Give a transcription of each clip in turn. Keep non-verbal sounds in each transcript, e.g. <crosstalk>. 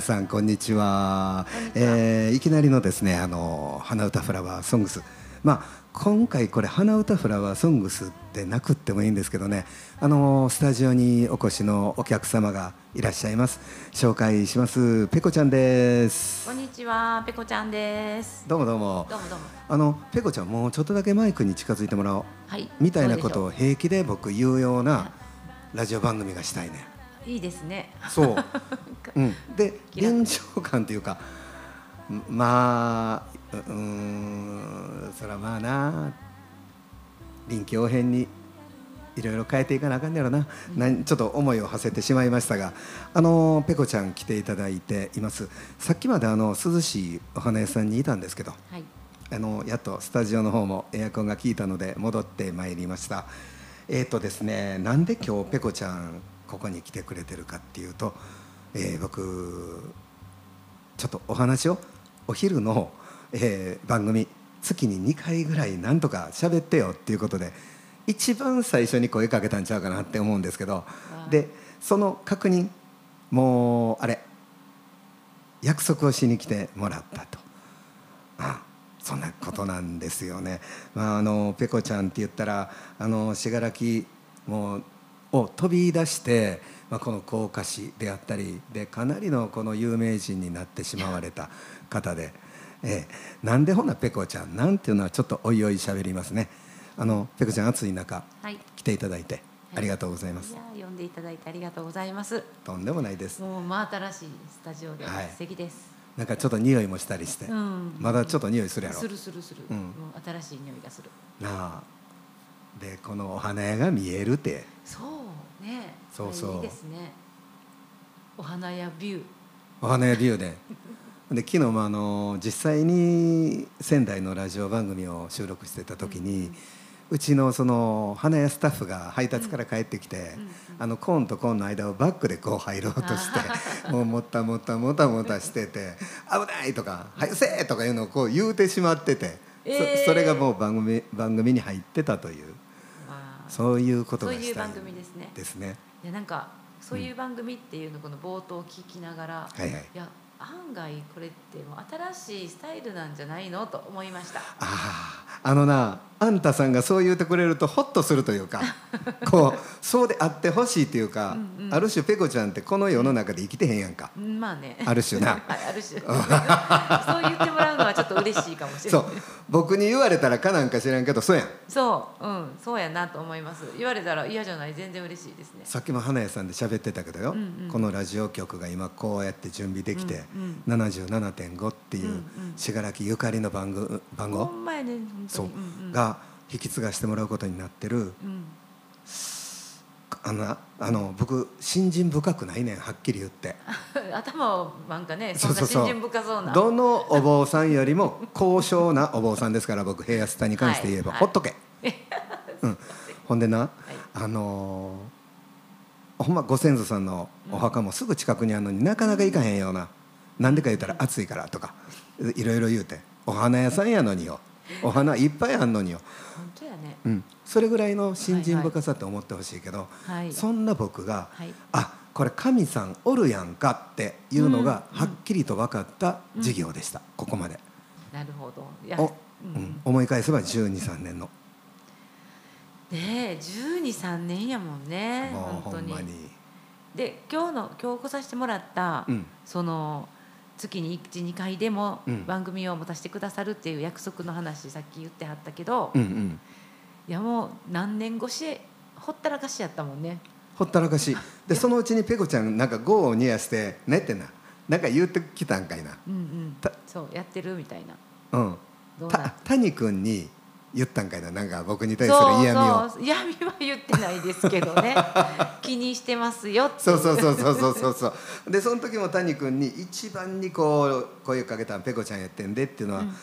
さんこんにちは。えー、いきなりのですねあの花歌フラワーソングス。まあ今回これ花歌フラワーソングスってなくってもいいんですけどね。あのスタジオにお越しのお客様がいらっしゃいます。紹介しますペコちゃんです。こんにちはペコちゃんです。どうもどうも。どうもどうも。あのペコちゃんもうちょっとだけマイクに近づいてもらおう、はい、みたいなことを平気で僕言うようなラジオ番組がしたいねいいですね。そう、<laughs> うん、で臨場感というかまあうんそらまあな臨機応変にいろいろ変えていかなあかんねやろな、うん、ちょっと思いを馳せてしまいましたがあのペコちゃん来ていただいています。さっきまであの涼しいお花屋さんにいたんですけど、はい、あのやっとスタジオの方もエアコンが効いたので戻ってまいりました。えっ、ー、とですねなんで今日ペコちゃんここに来てくれてるかっていうと、えー、僕ちょっとお話をお昼の、えー、番組月に2回ぐらいなんとか喋ってよっていうことで一番最初に声かけたんちゃうかなって思うんですけどでその確認もうあれ約束をしに来てもらったと、うん、そんなことなんですよね。まあ、あのペコちゃんって言ったらあの信楽もうを飛び出して、まあ、この甲賀市であったりでかなりのこの有名人になってしまわれた方で、ええ、なんでほなペコちゃんなんていうのはちょっとおいおい喋りますね。あのペコちゃん暑い中、はい、来ていただいてありがとうございます、いや呼んでいただいてありがとうございます。とんでもないです。もう真新しいスタジオで素敵です、なんかちょっと匂いもしたりして、うん、まだちょっと匂いするやろ。するするする、うん、新しい匂いがする。なあ。でこのお花屋が見えるって。そうね。そうそう。いいですね。お花屋ビュー。お花屋ビューで。で昨日もあの実際に仙台のラジオ番組を収録してた時に、うんうちのその花屋スタッフが配達から帰ってきて、あのコーンとコーンの間をバックでこう入ろうとして <laughs> もうもったもったもたもたしてて「危ない!」とか「早せ!」とかいうのをこう言うてしまってて、そそれがもう番組番組に入ってたという。そういうことがそういう番組ですね。ですね。いやなんかそういう番組っていうのこの冒頭を聞きながら、はいはい、いや案外これってもう新しいスタイルなんじゃないのと思いました。あああのなあんたさんがそう言ってくれるとホッとするというか <laughs> こうそうであってほしいというか、うんうん、ある種ペコちゃんってこの世の中で生きてへんやんか、うん、まあね。ある種な。<laughs> ある種。<laughs> そう言ってもらうのはちょっと嬉しいかもしれない。そう。僕に言われたらかなんか知らんけどそうやん。そう。うん。そうやなと思います。言われたら嫌じゃない。全然嬉しいですね。さっきも花屋さんで喋ってたけどよ、うんうん、このラジオ局が今こうやって準備できて、うんうん、77.5っていう信楽、ゆかりの番号番号、ね、そう、うんうん、が引き継がしてもらうことになってる、うん、あのあの僕信心深くないねんはっきり言って。<laughs> 頭なんかねそんな信心深そうな。どのお坊さんよりも高尚なお坊さんですから僕平安田に関して言えば、はい、ほっとけ、<laughs> うん、ほんでな、はい、あのー、ほんまご先祖さんのお墓もすぐ近くにあるのになかなか行かへんような、うん、なんでか言ったら暑いからとかいろいろ言うてお花屋さんやのによお花いっぱいあんのによ。本当やね、うん、それぐらいの信心深さって思ってほしいけど、はいはい、そんな僕が、はい、あこれ神さんおるやんかっていうのがはっきりと分かった授業でした、うん、ここまで。なるほど。お、うん、思い返せば1 2 3年の。ねえ1 2 3年やもんねもうほんまに。で今日の今日来させてもらった、うん、その。月に12回でも番組を持たせてくださるっていう約束の話さっき言ってはったけど、うんうん、いやもう何年越しほったらかしやったもんね。ほったらかし。でそのうちにペコちゃんなんか業を煮やして「ねってな。なんか言うてきたんかいな」うんうん、そうやってるみたいな。うん。谷君に言ったんかいな。なんか僕に対する嫌味を。嫌味は言ってないですけどね。<laughs> 気にしてますよって。そうそうそうそうそうそう。そうでその時も谷君に一番にこう声をかけたんペコちゃんやってんでっていうのは、うん、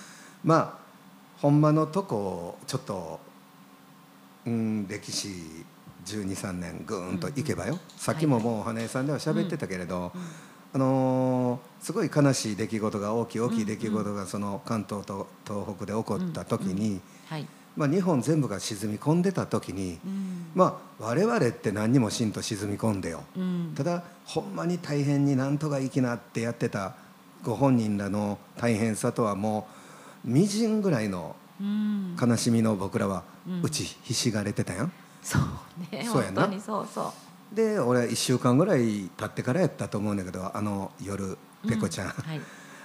まあほんまのとこちょっとうん歴史1 2 3年ぐーんといけばよ、うん、さっきももうお花屋さんでは喋ってたけれど、うんあのー、すごい悲しい出来事が大きい大きい出来事がその関東と東北で起こった時に、はい、まあ、日本全部が沈み込んでた時に、うん、まあ我々って何にもしんと沈み込んでよ、うん、ただほんまに大変になんとか生きなってやってたご本人らの大変さとはもうみじんぐらいの悲しみの僕らは打ちひしがれてたやん。そうねそうやな。そうそうで俺1週間ぐらい経ってからやったと思うんだけどあの夜ペコちゃん、はい、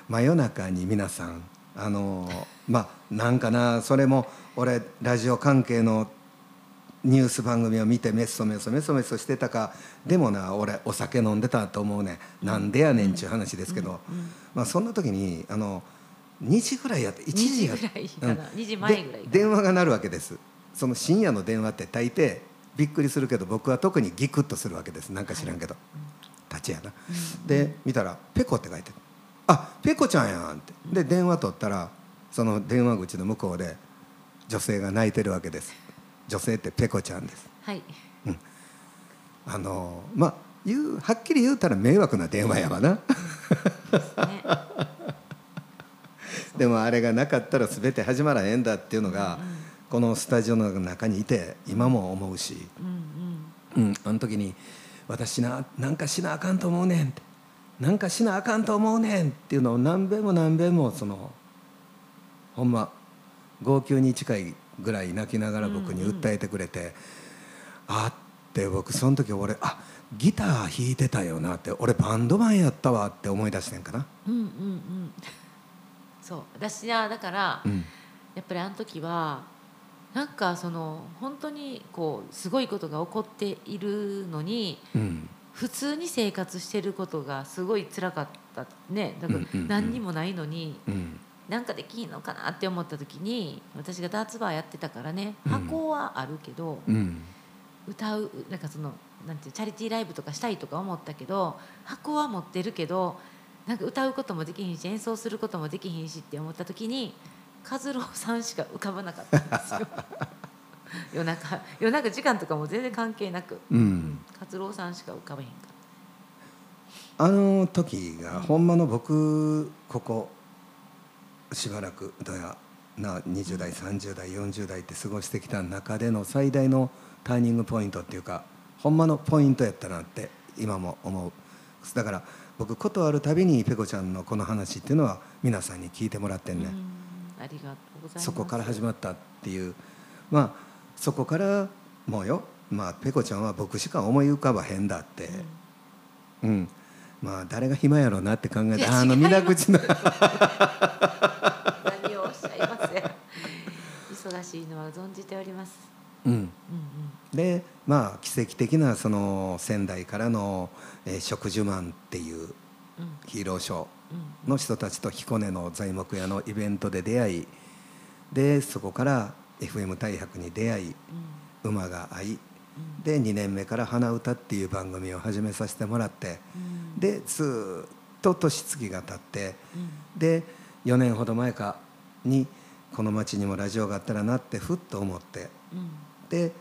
真夜中に皆さんあのまあなんかなそれも俺ラジオ関係のニュース番組を見てメソメソメソメソしてたかでもな俺お酒飲んでたと思うねなんでやねんちゅう話ですけど、まあ、そんな時にあの2時ぐらいやって1時やって。2時前ぐらい電話が鳴るわけです。その深夜の電話って大抵びっくりするけど僕は特にギクッとするわけです。なんか知らんけど、立ちやな、で見たら「ペコ」って書いてる「あペコちゃんやん」って。で電話取ったらその電話口の向こうで女性が泣いてるわけです。女性ってペコちゃんです。はい、うん、あのまあ言うはっきり言うたら迷惑な電話やわな、<laughs> でもあれがなかったら全て始まらへんだっていうのが、このスタジオの中にいて今も思うし、うん、うん、あの時に「私ななんかしなあかんと思うねん」って「なんかしなあかんと思うねん」っていうのを何べんも何べんもそのほんま号泣に近いぐらい泣きながら僕に訴えてくれて、うんうん、あって僕その時俺あギター弾いてたよなって俺バンドマンやったわって思い出してんかな。うんうんうん、そう。私はだから、うん、やっぱりあの時はなんかその本当にこうすごいことが起こっているのに、うん、普通に生活してることがすごい辛かったね。だから何にもないのに、うん、なんかできんのかなって思った時に私がダーツバーやってたからね箱はあるけど、うん、歌うなんかそのなんていうチャリティーライブとかしたいとか思ったけど箱は持ってるけどなんか歌うこともできひんし演奏することもできひんしって思った時に和郎さんしか浮かばなかったんですよ。夜中夜中時間とかも全然関係なく、うん、和郎さんしか浮かべへんかった。あの時が、ほんまの僕ここしばらくだやな20代30代40代って過ごしてきた中での最大のターニングポイントっていうかほんまのポイントやったなって今も思う。だから僕ことあるたびにペコちゃんのこの話っていうのは皆さんに聞いてもらってんねうございますそこから始まったっていう。まあそこからもうよまあペコちゃんは僕しか思い浮かばへんだって、うん、うん。まあ誰が暇やろうなって考えてあの皆口の。<laughs> 何をおっしゃいます。や忙しいのは存じております。うん、うんうん、でまあ奇跡的なその仙台からの、えー、植樹マンっていうヒーローショーの人たちと彦根の材木屋のイベントで出会いでそこから FM 大白に出会い、うん、馬が合い、で2年目から「花歌」っていう番組を始めさせてもらって。うん。でずっと年月が経って、うん、で4年ほど前かにこの町にもラジオがあったらなってふっと思って、うん、で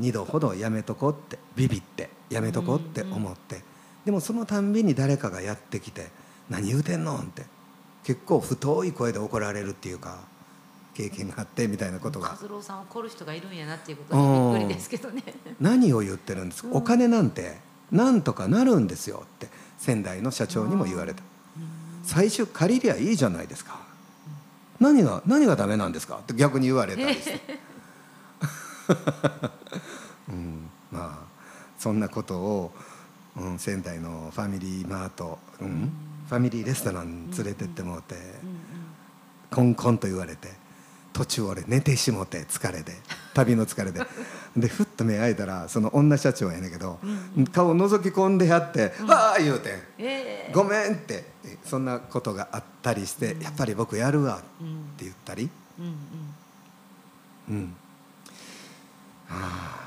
2度ほどやめとこうってビビってやめとこうって思って、でもそのたんびに誰かがやってきて「何言うてんの?」って。結構太い声で怒られるっていうか経験があってみたいなことが。和郎さん怒る人がいるんやなっていうことはびっくりですけどね。何を言ってるんですか、お金なんてなんとかなるんですよって仙台の社長にも言われた。最初借りりゃいいじゃないですか。何が何がダメなんですか？って逆に言われたりして、<laughs> うん、まあそんなことを、うん、仙台のファミリーマート、うん、ファミリーレストラン連れてってもうて、コンコンと言われて途中俺寝てしもて疲れで <laughs> 旅の疲れで。でふっと目開いたらその女社長やねんけど、うん、顔覗き込んでやって「は、うん、あ」言うて、えー「ごめん」って。そんなことがあったりして「やっぱり僕やるわ」って言ったり。うん、うん、はあ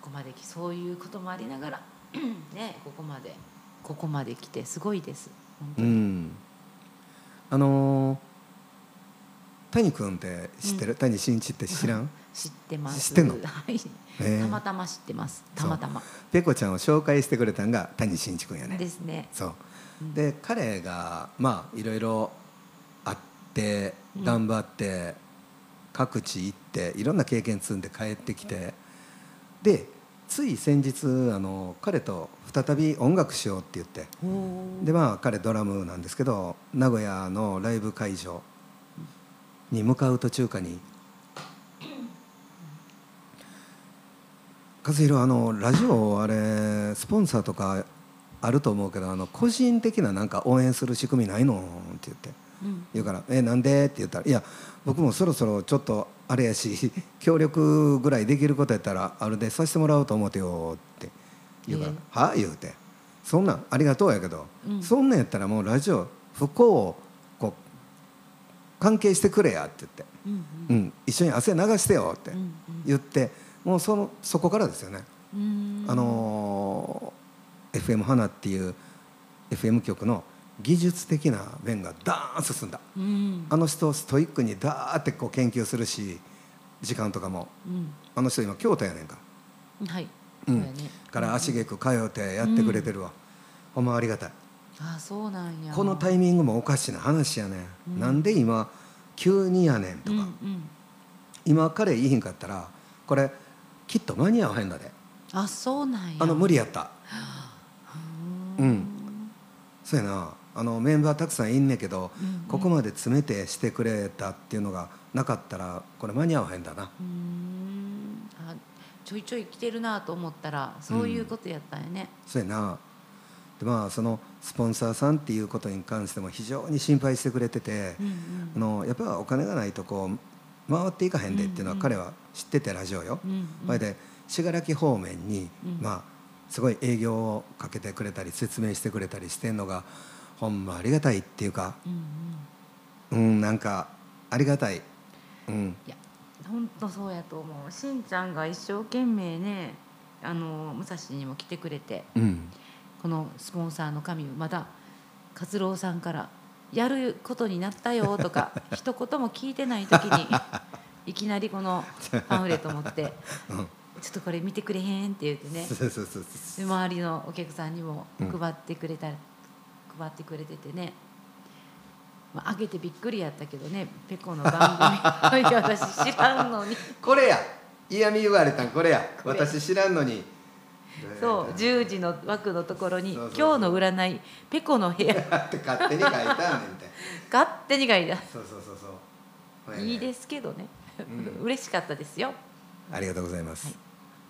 ここまでそういうこともありながら <clears throat> ねここまでここまで来てすごいですうん、あのー谷君って知ってる、うん、谷真一って知らん？知ってます。知ってんの、はい、たまたま知ってます。たまたま。ペコちゃんを紹介してくれたんが谷真一君やね。ですね。そう、うん、で彼がまあいろいろあって頑張って、各地行っていろんな経験積んで帰ってきてでつい先日あの彼と再び音楽しようって言って。でまあ彼ドラムなんですけど名古屋のライブ会場に向かう途中かに和弘あのラジオあれスポンサーとかあると思うけどあの個人的ななんか応援する仕組みないの？って言って、うん、言うから「えなんで?」って言ったら「いや僕もそろそろちょっとあれやし <laughs> 協力ぐらいできることやったらあれでさせてもらおうと思ってよ」って言うから「はあ?」言うて「そんなんありがとうやけど、うん、そんなんやったらもうラジオ不幸をこう関係してくれや」って言って、うん一緒に汗流してよ」って言って、もうそのそこからですよね。あのー、FM 花っていう FM 局の技術的な面がダーン進んだ、うん、あの人ストイックにダーってこう研究するし時間とかも、うん、あの人今京都やねんか。はい、うん、から足げく通ってやってくれてるわ、ほんまありがたい。あそうなんや。このタイミングもおかしな話やね、うん、なんで今急にやねんとか、うんうん、今彼いいひんかったらこれきっと間に合わへんだで。あそうなんや。あの無理やった。うん。そうやなあのメンバーたくさんいんねんけど、うんうん、ここまで詰めてしてくれたっていうのがなかったらこれ間に合わへんだな。うん。あちょいちょい来てるなと思ったらそういうことやったんやね、うん、そうやな。でまあそのスポンサーさんっていうことに関しても非常に心配してくれてて、うんうん、あのやっぱお金がないとこう回っていかへんでっていうのは彼は知っててラジオよ。うんうん、それで信楽方面に、うん、まあすごい営業をかけてくれたり説明してくれたりしてんのがほんまありがたいっていうか、うん、うん、なんかありがたい、うん、いや本当そうやと思う。しんちゃんが一生懸命ねあの武蔵にも来てくれて、うん、このスポンサーの神まだ勝郎さんから「やることになったよ」とか <laughs> 一言も聞いてない時にいきなりこの <laughs> パンフレット持って。うん。ちょっとこれ見てくれへんって言ってね周りのお客さんにも配ってくれた、配ってくれててね、まあ、げてびっくりやったけどねペコの番組私知らんのに。<laughs> これや。嫌味言われたんこれや。私知らんのに。そう10時の枠のところに「今日の占いペコの部屋」っ <laughs> て勝手に書いたんねんて。<laughs> 勝手に書いた。そうそうそうそう、いいですけどね、うん、嬉しかったですよ。ありがとうございます、は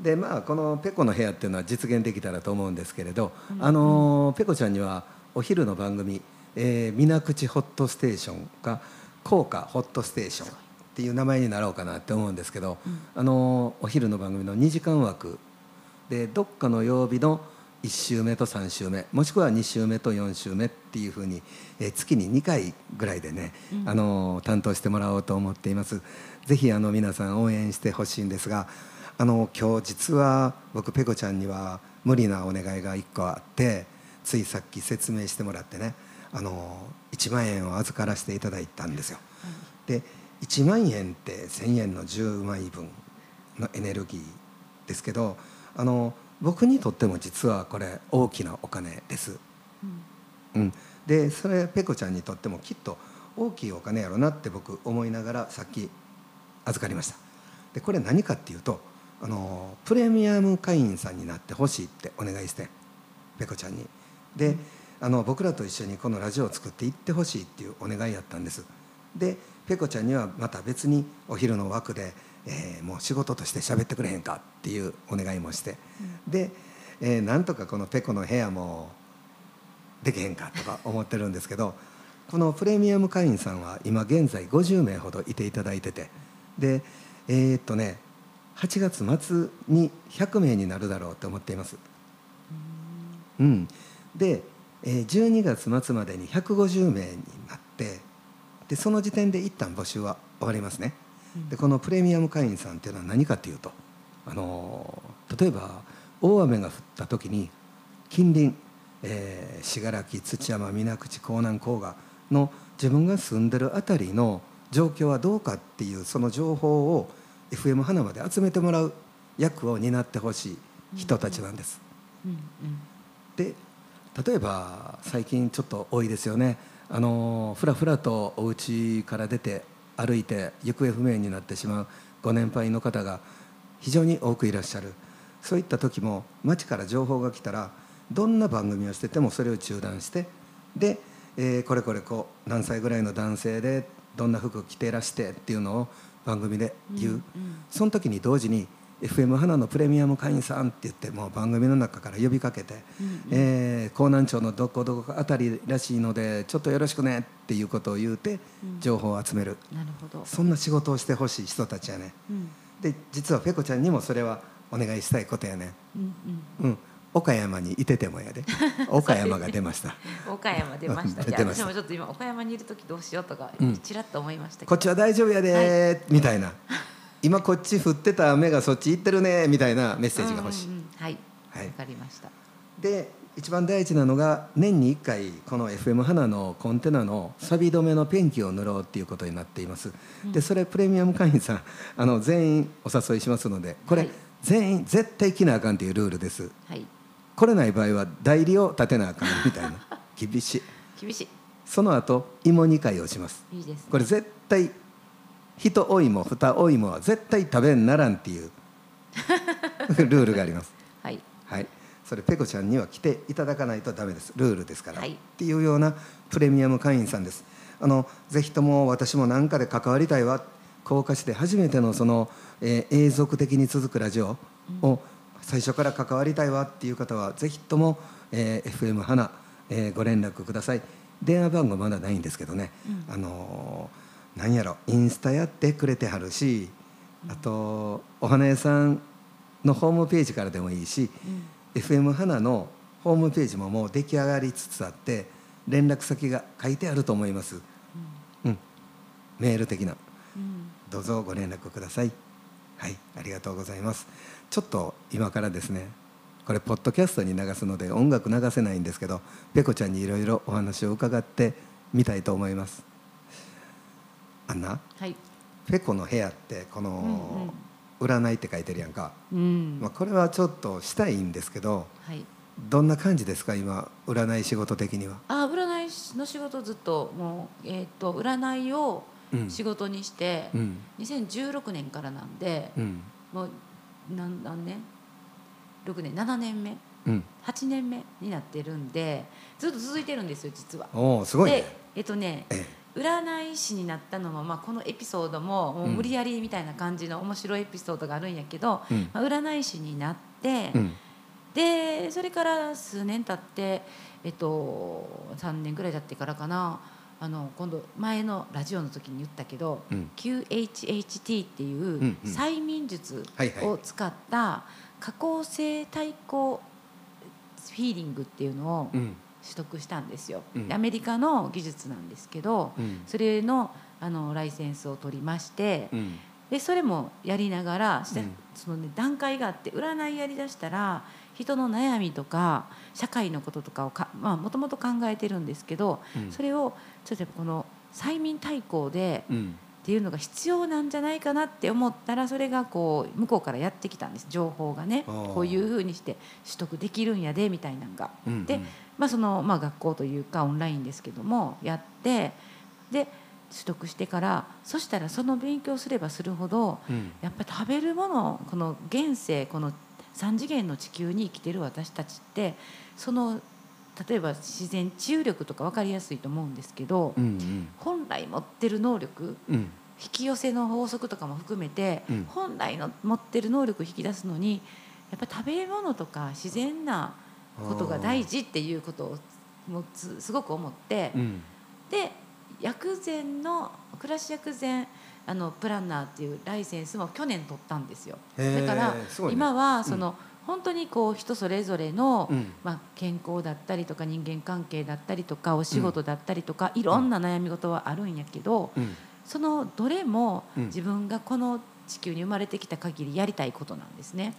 い。でまあこのペコの部屋っていうのは実現できたらと思うんですけれど、うん、あのペコちゃんにはお昼の番組「えー、水口ホットステーション」が「効果ホットステーション」っていう名前になろうかなって思うんですけど、うん、あのお昼の番組の2時間枠。でどっかの曜日の1週目と3週目もしくは2週目と4週目っていうふうに、えー、月に2回ぐらいでね、うん、あの担当してもらおうと思っています。ぜひあの皆さん応援してほしいんですがあの今日実は僕ペコちゃんには無理なお願いが1個あってついさっき説明してもらってねあの1万円を預からせていただいたんですよ。で1万円って1,000円の10枚分のエネルギーですけどあの僕にとっても実はこれ大きなお金です。うん、うん、でそれペコちゃんにとってもきっと大きいお金やろなって僕思いながらさっき預かりました。でこれ何かっていうとあのプレミアム会員さんになってほしいってお願いしてペコちゃんに。であの僕らと一緒にこのラジオを作っていってほしいっていうお願いやったんです。でペコちゃんにはまた別にお昼の枠で、えー、もう仕事として喋ってくれへんかっていうお願いもして、うん、で、えー、なんとかこのペコの部屋もできへんかとか思ってるんですけどこのプレミアム会員さんは今現在50名ほどいていただいてて。でえー、っとね8月末に100名になるだろうと思っています。うん、で12月末までに150名になってでその時点で一旦募集は終わりますね。でこのプレミアム会員さんっていうのは何かというとあの例えば大雨が降った時に近隣信楽、土山水口江南甲賀の自分が住んでる辺りの状況はどうかっていうその情報を FM 花まで集めてもらう役を担ってほしい人たちなんです。で例えば最近ちょっと多いですよね。あのふらふらとお家から出て歩いて行方不明になってしまうご年配の方が非常に多くいらっしゃる。そういった時も町から情報が来たらどんな番組をしててもそれを中断してで、えー、これこれこう何歳ぐらいの男性でどんな服着てらしてっていうのを番組で言う、うんうん、その時に同時に FM 花のプレミアム会員さんって言ってもう番組の中から呼びかけて、えー、江南町のどこどこあたりらしいのでちょっとよろしくねっていうことを言うて情報を集める、うん、なるほど。そんな仕事をしてほしい人たちやね、うん、で実はペコちゃんにもそれはお願いしたいことやね、うんうん、うん。岡山にいててもやで。<laughs> 岡山が出ました。<laughs> 岡山出ました。私もちょっと今岡山にいる時どうしようとかちらっと思いましたこっちは大丈夫やで、はい、みたいな今こっち降ってた雨がそっち行ってるねみたいなメッセージが欲しい、うんうん、はい。はい、分かりました。で一番大事なのが年に1回この FM 花のコンテナの錆止めのペンキを塗ろうっていうことになっています、うん、でそれプレミアム会員さん <laughs> あの全員お誘いしますのでこれ、はい、全員絶対着なあかんっていうルールです、はい、来れない場合は代理を立てなあかんみたいな。<laughs> 厳しい。厳しい。その後芋煮会をします。いいです、ね、これ絶対一お芋二お芋は絶対食べんならんっていう <laughs> ルールがあります。はい、はい、それペコちゃんには来ていただかないとダメです。ルールですから、はい、っていうようなプレミアム会員さんです。あのぜひとも私も何かで関わりたいわ。高架市で初めてのその、えー、永続的に続くラジオを最初から関わりたいわ。っていう方はぜひとも、えー、FM 花、えー、ご連絡ください。電話番号まだないんですけどね、うん、あのー何やろインスタやってくれてはるしあとお花屋さんのホームページからでもいいし、うん、FM 花のホームページももう出来上がりつつあって連絡先が書いてあると思います、うん、うん、メール的な、うん、どうぞご連絡ください。はいありがとうございます。ちょっと今からですねこれポッドキャストに流すので音楽流せないんですけどペコちゃんにいろいろお話を伺ってみたいと思いますあんな、はい、ペコの部屋ってこの、占いって書いてるやんか、うん、まあ、これはちょっとしたいんですけど、はい、どんな感じですか？今占い仕事的には。あ占いの仕事ずっともう、えーと、占いを仕事にして、うん、2016年からなんで、うん、もう何何年？6年7年目、うん、8年目になってるんでずっと続いてるんですよ実は。おすごい、ね、えっ、ー、とね、ええ占い師になったのも、まあ、このエピソードももう無理やりみたいな感じの面白いエピソードがあるんやけど、うん、まあ、占い師になって、うん、でそれから数年経って、えっと、3年ぐらい経ってからかなあの今度前のラジオの時に言ったけど、うん、QHHT っていう催眠術を使った加工性対抗フィーリングっていうのを、取得したんですよ、うん、アメリカの技術なんですけど、うん、それのあのライセンスを取りまして、うん、でそれもやりながら、そのね、段階があって占いやりだしたら人の悩みとか社会のこととかをもともと考えてるんですけど、それをちょっとこの催眠対抗で、っていうのが必要なんじゃないかなって思ったらそれがこう向こうからやってきたんです。情報がね。こういうふうにして取得できるんやでみたいなのが。うんうん、でまあ、その、まあ、学校というかオンラインですけどもやってで取得してからそしたらその勉強すればするほど、うん、やっぱり食べるものこの現世この3次元の地球に生きてる私たちってその例えば自然治癒力とか分かりやすいと思うんですけど、うんうん、本来持ってる能力、うん、引き寄せの法則とかも含めて、うん、本来の持ってる能力を引き出すのにやっぱ食べ物とか自然なことが大事っていうことをもつすごく思って、うん、で薬膳の暮らし薬膳あのプランナーっていうライセンスも去年取ったんですよ。だから、今はその、うん、本当にこう人それぞれの、うん、まあ、健康だったりとか人間関係だったりとかお仕事だったりとか、いろんな悩み事はあるんやけど、そのどれも自分がこの地球に生まれてきた限りやりたいことなんですね。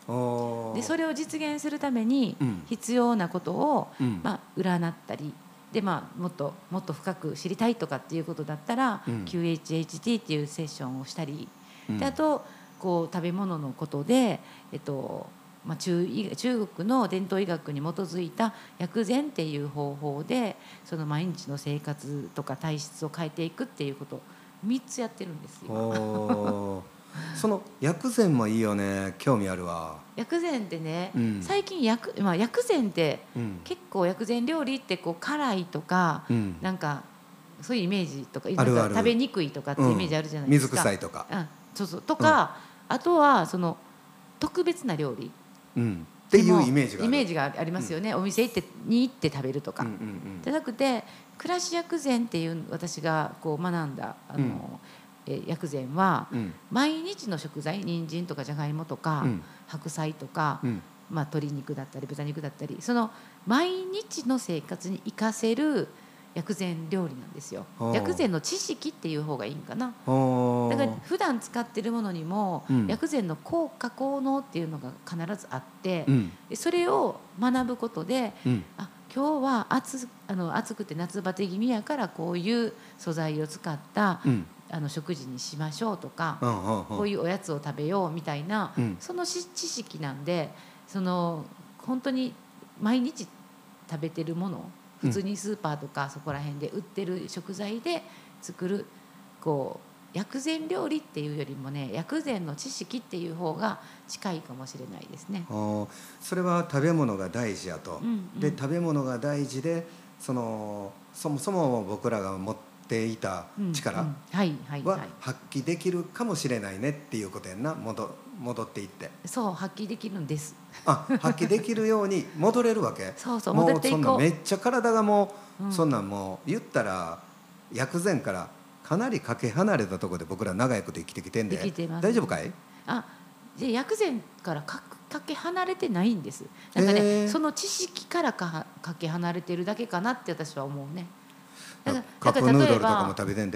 でそれを実現するために必要なことを、うん、まあ、占ったりで、まあ、もっともっと深く知りたいとかっていうことだったら、うん、QHHT っていうセッションをしたり、うん、であとこう食べ物のことで、えっとまあ中、中国の伝統医学に基づいた薬膳っていう方法でその毎日の生活とか体質を変えていくっていうこと3つやってるんですよ。<laughs> その薬膳もいいよね。興味あるわ。薬膳ってね、うん、最近薬,、まあ、薬膳って、結構薬膳料理ってこう辛いとか、うん、なんかそういうイメージとか食べにくいとかってイメージあるじゃないですか、水臭いとか、うん、そうそう。とか、あとはその特別な料理、うん、っていうイメージがイメージがありますよね、お店行ってに行って食べるとか、じゃなくて暮らし薬膳っていう私がこう学んだあの、え薬膳は、毎日の食材人参とかじゃがいもとか、白菜とか、まあ、鶏肉だったり豚肉だったりその毎日の生活に生かせる薬膳料理なんですよ。薬膳の知識っていう方がいいんかな。だから普段使ってるものにも、うん、薬膳の効果効能っていうのが必ずあって、うん、それを学ぶことで、うん、あ今日は暑あの暑くて夏バテ気味やからこういう素材を使った、あの食事にしましょうとか、こういうおやつを食べようみたいな、その知識なんでその本当に毎日食べてるもの普通にスーパーとかそこら辺で売ってる食材で作るこう薬膳料理っていうよりもね薬膳の知識っていう方が近いかもしれないですね。それは食べ物が大事やと。うんうん、で食べ物が大事でそのそもそも僕らが持っていた力は発揮できるかもしれないねっていうことやんな。戻戻っていって。そう発揮できるんです。あ発揮できるように戻れるわけ？そうそう戻っていこう。めっちゃ体がもう、うん、そんなんもう言ったら薬膳からかなりかけ離れたところで僕ら長いこと生きてきてんで大丈夫かい？あで薬膳からかかけ離れてないんです。なんかねその知識からかかけ離れてるだけかなって私は思うねだから例えば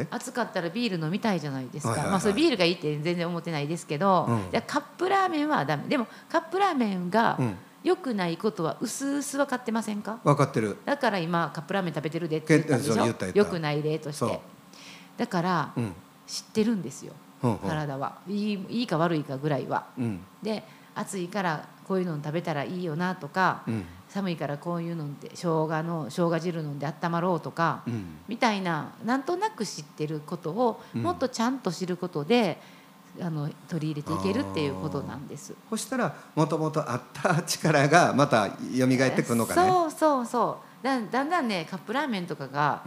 暑かったらビール飲みたいじゃないですか、まあ、それビールがいいって全然思ってないですけど、うん、じゃカップラーメンはダメ。でもカップラーメンが良くないことはうすうす分かってませんか？分かってる。だから今カップラーメン食べてるでって言った良くない例として。だから、うん、知ってるんですよ、体は。いいいいか悪いかぐらいは、うん、で暑いからこういうの食べたらいいよなとか、うん、寒いからこういうのって生姜の生姜汁飲んで温まろうとか、うん、みたいななんとなく知ってることをもっとちゃんと知ることで、あの取り入れていけるっていうことなんです。そしたらもともとあった力がまた蘇ってくるのかね。そうそうそう。だだんだんねカップラーメンとかが、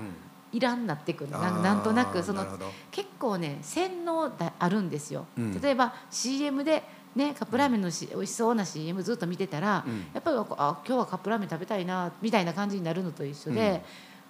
いらんなってくる。ななんとなくその結構ね洗脳だあるんですよ、うん、例えば CM でね、カップラーメンのし美味しそうな CM ずっと見てたら、うん、やっぱりあ今日はカップラーメン食べたいなみたいな感じになるのと一緒で、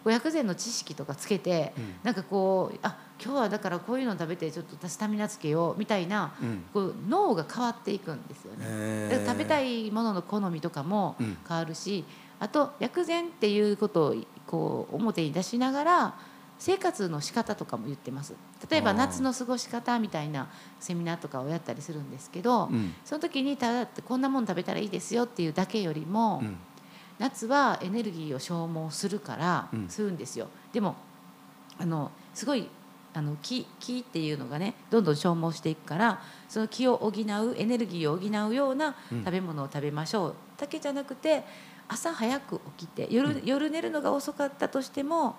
うん、薬膳の知識とかつけて、うん、なんかこうあ今日はだからこういうの食べてちょっとスタミナつけようみたいな、うん、こう脳が変わっていくんですよね。食べたいものの好みとかも変わるし、あと薬膳っていうことをこう表に出しながら生活の仕方とかも言ってます。例えば夏の過ごし方みたいなセミナーとかをやったりするんですけど、うん、その時にただこんなもん食べたらいいですよっていうだけよりも、うん、夏はエネルギーを消耗するから、するんですよ。でもあのすごいあの木木っていうのがねどんどん消耗していくからその木を補うエネルギーを補うような食べ物を食べましょう、だけじゃなくて朝早く起きて夜,、夜寝るのが遅かったとしても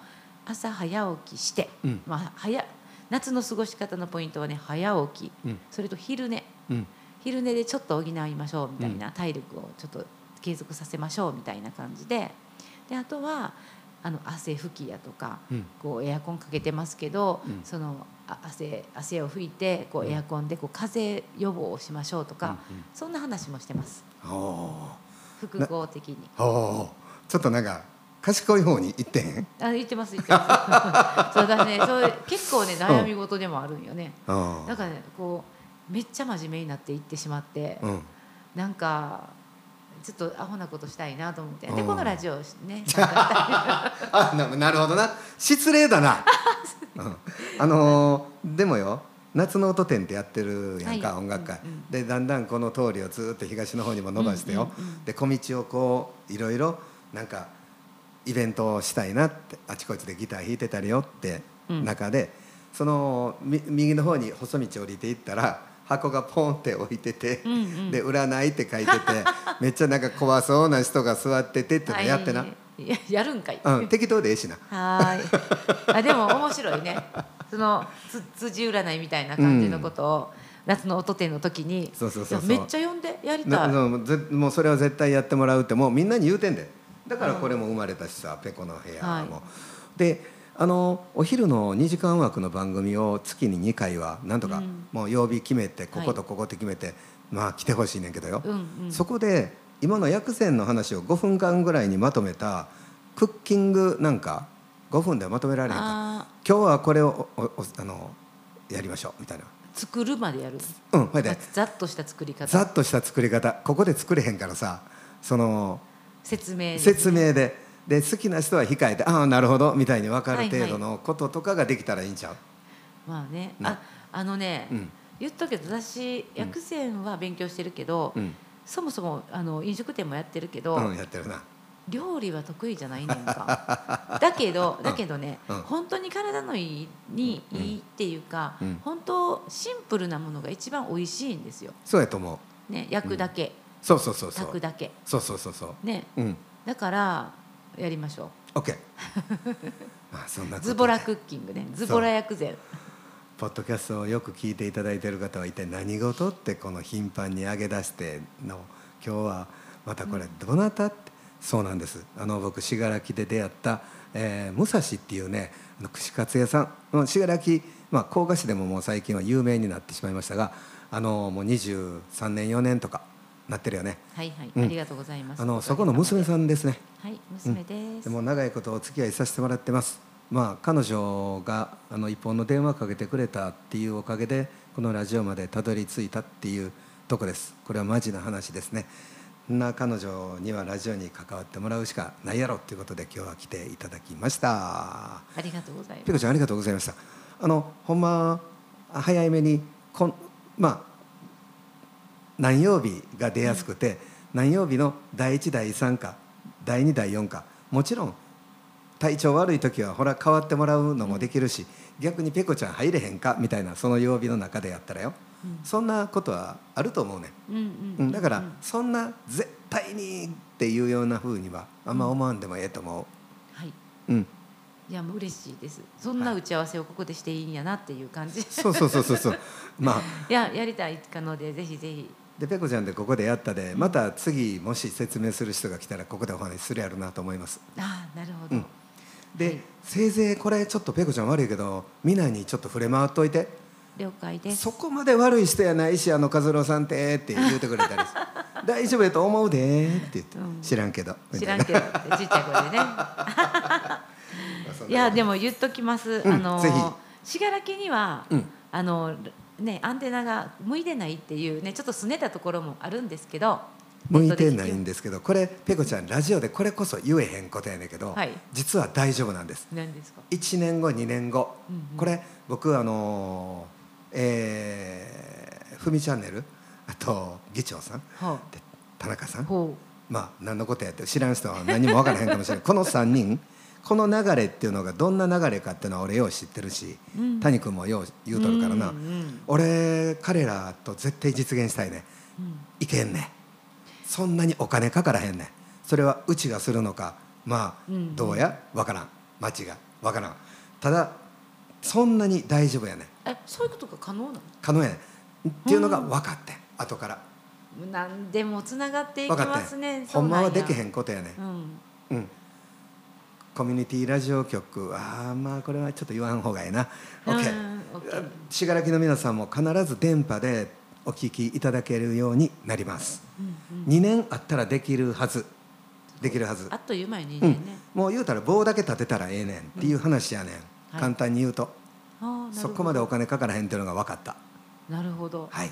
朝早起きして、うん、まあ、早夏の過ごし方のポイントはね早起き、うん、それと昼寝、うん、昼寝でちょっと補いましょうみたいな、体力をちょっと継続させましょうみたいな感じで。であとはあの汗拭きやとか、こうエアコンかけてますけど、その汗汗を拭いてこうエアコンでこう風邪予防をしましょうとか、そんな話もしてます。複合的に。ちょっとなんか賢い方に行ってへん？あ言ってます言ってます。<laughs> そうだねそう結構ね悩み事でもあるんよね、うん、だからねこうめっちゃ真面目になっていってしまって、うん、なんかちょっとアホなことしたいなと思って、うん、でこのラジオね <laughs> あななるほどな。失礼だな、<laughs> うん、あのー、でもよ夏の音展ってやってるやんか、はい、音楽会、うんうん、でだんだんこの通りをずっと東の方にも伸ばしてよ、うんうんうん、で小道をこういろいろなんかイベントをしたいなってあちこちでギター弾いてたりよって中で、うん、その右の方に細道降りていったら箱がポンって置いてて、うんうん、で「占い」って書いてて <laughs> めっちゃなんか怖そうな人が座っててってのやってな。ややるんかい、うん、適当でええしな。はい。<laughs> あでも面白いね。その辻占いみたいな感じのことを、夏の音展の時にそうそうそうめっちゃ呼んでやりたい。もうそれは絶対やってもらうってもうみんなに言うてんでだからこれも生まれたしさ、ペコの部屋も。はい、であのお昼の2時間枠の番組を月に2回はなんとか、もう曜日決めてこことここって決めて、はい、まあ来てほしいねんけどよ、うんうん、そこで今の薬膳の話を5分間ぐらいにまとめたクッキングなんか5分でまとめられへんか。今日はこれをあのやりましょうみたいな。作るまでやる。うんほいで。ざっとした作り方。ざっとした作り方。ここで作れへんからさその説明、ね、説明で。で好きな人は控えてああなるほどみたいに分かる程度のこととかができたらいいんちゃう、まあね。ああのね、うん、言っとくけど私薬膳は勉強してるけど、うん、そもそもあの飲食店もやってるけど、うん、やってるな。料理は得意じゃないねんか。<laughs> だけどだけどね、うん、本当に体のいいにいいっていうか、うん、本当シンプルなものが一番美味しいんですよ。そうやと思う。ね焼くだけ、うん、そうそうそうそう。炊くだけ。そうそうそうそう。ね、うん、だからやりましょう。OK <laughs> まあそんなズボラクッキングね。ズボラ薬膳。ポッドキャストをよく聞いていただいている方は一体何事ってこの頻繁に上げ出しての今日はまたこれどなたってそうなんです。あの僕信楽で出会った、えー、武蔵っていうね串カツ屋さん。信楽まあ甲賀市でももう最近は有名になってしまいましたがあのもう23年4年とかなってるよね。はいはい、うん、ありがとうございます。あのそこの娘さんですね。はい娘です、うん、でも長いことお付き合いさせてもらってます。まあ彼女があの一本の電話かけてくれたっていうおかげでこのラジオまでたどり着いたっていうとこです。これはマジな話ですね。な彼女にはラジオに関わってもらうしかないやろということで今日は来ていただきました。ありがとうございます。ピコちゃんありがとうございました。あのほんま早めにこんまあ何曜日が出やすくて、うん、何曜日の第1第3か第2第4かもちろん体調悪い時はほら変わってもらうのもできるし、うん、逆にペコちゃん入れへんかみたいなその曜日の中でやったらよ。そんなことはあると思うね、うん、だからそんな絶対にっていうようなふうにはあんま思わんでもええと思う、はい、うん、いやもう嬉しいです。そんな打ち合わせをここでしていいんやなっていう感じ、はい、そうそうそうそうそう。まあ。<laughs> いややりたいかのでぜひぜひでペコちゃんでここでやったでまた次もし説明する人が来たらここでお話しするやろうなと思います。ああなるほど、うん、で、はい、せいぜいこれちょっとペコちゃん悪いけどみんなにちょっと触れ回っといて。了解です。そこまで悪い人やないしあの和郎さんってって言うてくれたり <laughs> 大丈夫やと思うでって言って、うん、知らんけど。知らんけどってちっちゃい声でね。<laughs> い。やでも言っときます、うん、あの信楽には、うん、あのねアンテナが向いてないっていうねちょっとすねたところもあるんですけど向いてないんですけどこれペコちゃんラジオでこれこそ言えへんことやねんけど、はい、実は大丈夫なんです。何ですか？1年後2年後、うんうん、これ僕あのーえー、ふみチャンネルあと議長さん、はあ、で田中さん。まあ何のことやって知らん人は何も分からへんかもしれない。この3人この流れっていうのがどんな流れかっていうのは俺よう知ってるし、うん、谷君もよう言うとるからな、うんうん、俺彼らと絶対実現したいね、うん、いけんね。そんなにお金かからへんね。それはうちがするのかまあ、どうや？分からん。町が。分からん。ただそんなに大丈夫やね。えそういうことが可能なの？可能やね。っていうのが分かって後から。何でもつながっていきますね。ほんまはできへんことやね。うん、うん、コミュニティラジオ局。ああまあこれはちょっと言わん方がいいな。OK 信楽の皆さんも必ず電波でお聞きいただけるようになります、うんうん、2年あったらできるはず。できるはず。あっという間に2年ね、うん、もう言うたら棒だけ立てたらええねんっていう話やねん、はい、簡単に言うと。そこまでお金かからへんっていうのが分かった。なるほど。はい、はい、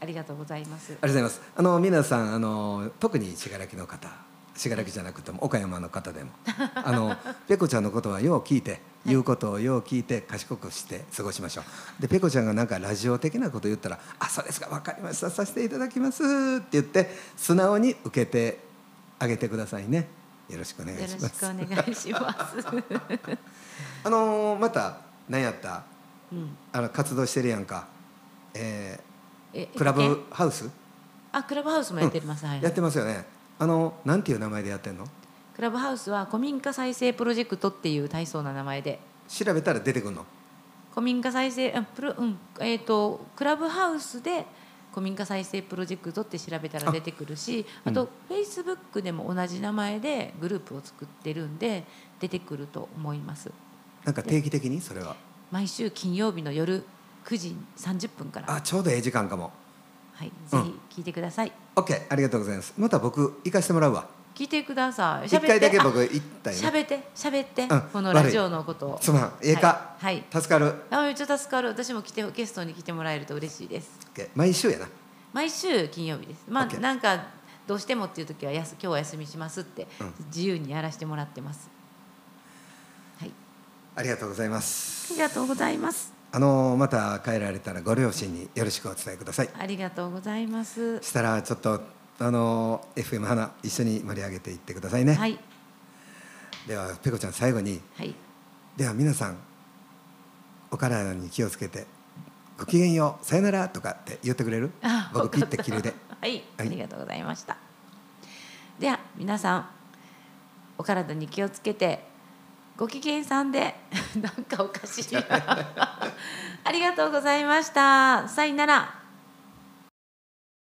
ありがとうございます。ありがとうございます。あの皆さんあの特に信楽の方信楽じゃなくても岡山の方でも。<laughs> あのペコちゃんのことはよう聞いて言うことをよう聞いて賢くして過ごしましょう。でペコちゃんがなんかラジオ的なこと言ったら「あそうですか分かりました。させていただきます」って言って素直に受けてあげてくださいね。よろしくお願いします。よろしくお願いします。<laughs> あのまた何やった、うん、あの活動してるやんか、えー、えクラブハウス？あクラブハウスもやってます、うん。はい、やってますよねあのなんていう名前でやってんの？クラブハウスは古民家再生プロジェクトっていう体操な名前で。調べたら出てくるの？古民家再生プロ、うんえーと、クラブハウスで古民家再生プロジェクトって調べたら出てくるしあと、フェイスブックでも同じ名前でグループを作ってるんで出てくると思います。なんか定期的に？それは。毎週金曜日の夜9時30分から。あちょうどええ時間かもはい、ぜひ聞いてください。オッケー、ありがとうございます。また僕行かしてもらうわ。聞いてください。一回だけ僕行ったよ、ね。喋って喋って、うん、このラジオのことを。すまん、ええか、はい。助かる。あ、めっちゃ助かる。私も来てゲストに来てもらえると嬉しいです。毎週やな。毎週金曜日です。まあなんかどうしてもっていう時はやす今日は休みしますって、自由にやらせてもらってます。はい。ありがとうございます。ありがとうございます。あのまた帰られたらご両親によろしくお伝えください。ありがとうございます。したらちょっとあの FM 花一緒に盛り上げていってくださいね。はい。ではペコちゃん最後に、はい、では皆さんお体に気をつけてごきげんようさよならとかって言ってくれる？僕ピッて切るで。<laughs> はい、はい、ありがとうございました。では皆さんお体に気をつけてご機嫌さんで <laughs> なんかおかしいありがとうございました。さよなら。